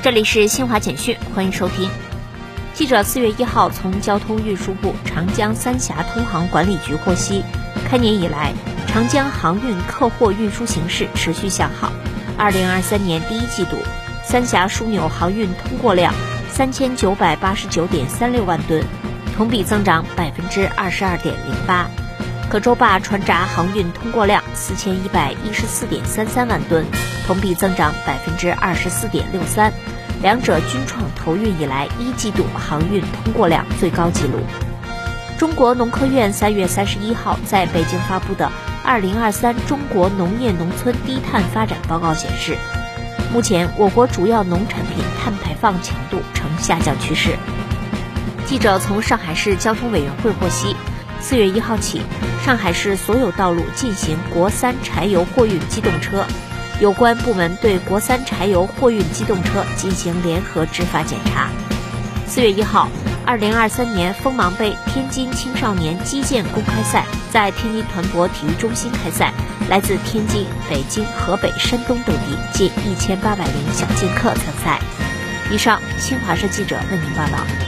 这里是新华简讯，欢迎收听。记者四月一号从交通运输部长江三峡通航管理局获悉，开年以来，长江航运客货运输形势持续向好。二零二三年第一季度，三峡枢纽航运通过量三千九百八十九点三六万吨，同比增长百分之二十二点零八。可舟坝船闸航运通过量四千一百一十四点三三万吨，同比增长百分之二十四点六三，两者均创投运以来一季度航运通过量最高纪录。中国农科院三月三十一号在北京发布的《二零二三中国农业农村低碳发展报告》显示，目前我国主要农产品碳排放强度呈下降趋势。记者从上海市交通委员会获悉。四月一号起，上海市所有道路进行国三柴油货运机动车，有关部门对国三柴油货运机动车进行联合执法检查。四月一号，二零二三年锋芒杯天津青少年击剑公开赛在天津团泊体育中心开赛，来自天津、北京、河北、山东等地近一千八百名小剑客参赛。以上，新华社记者为您报道。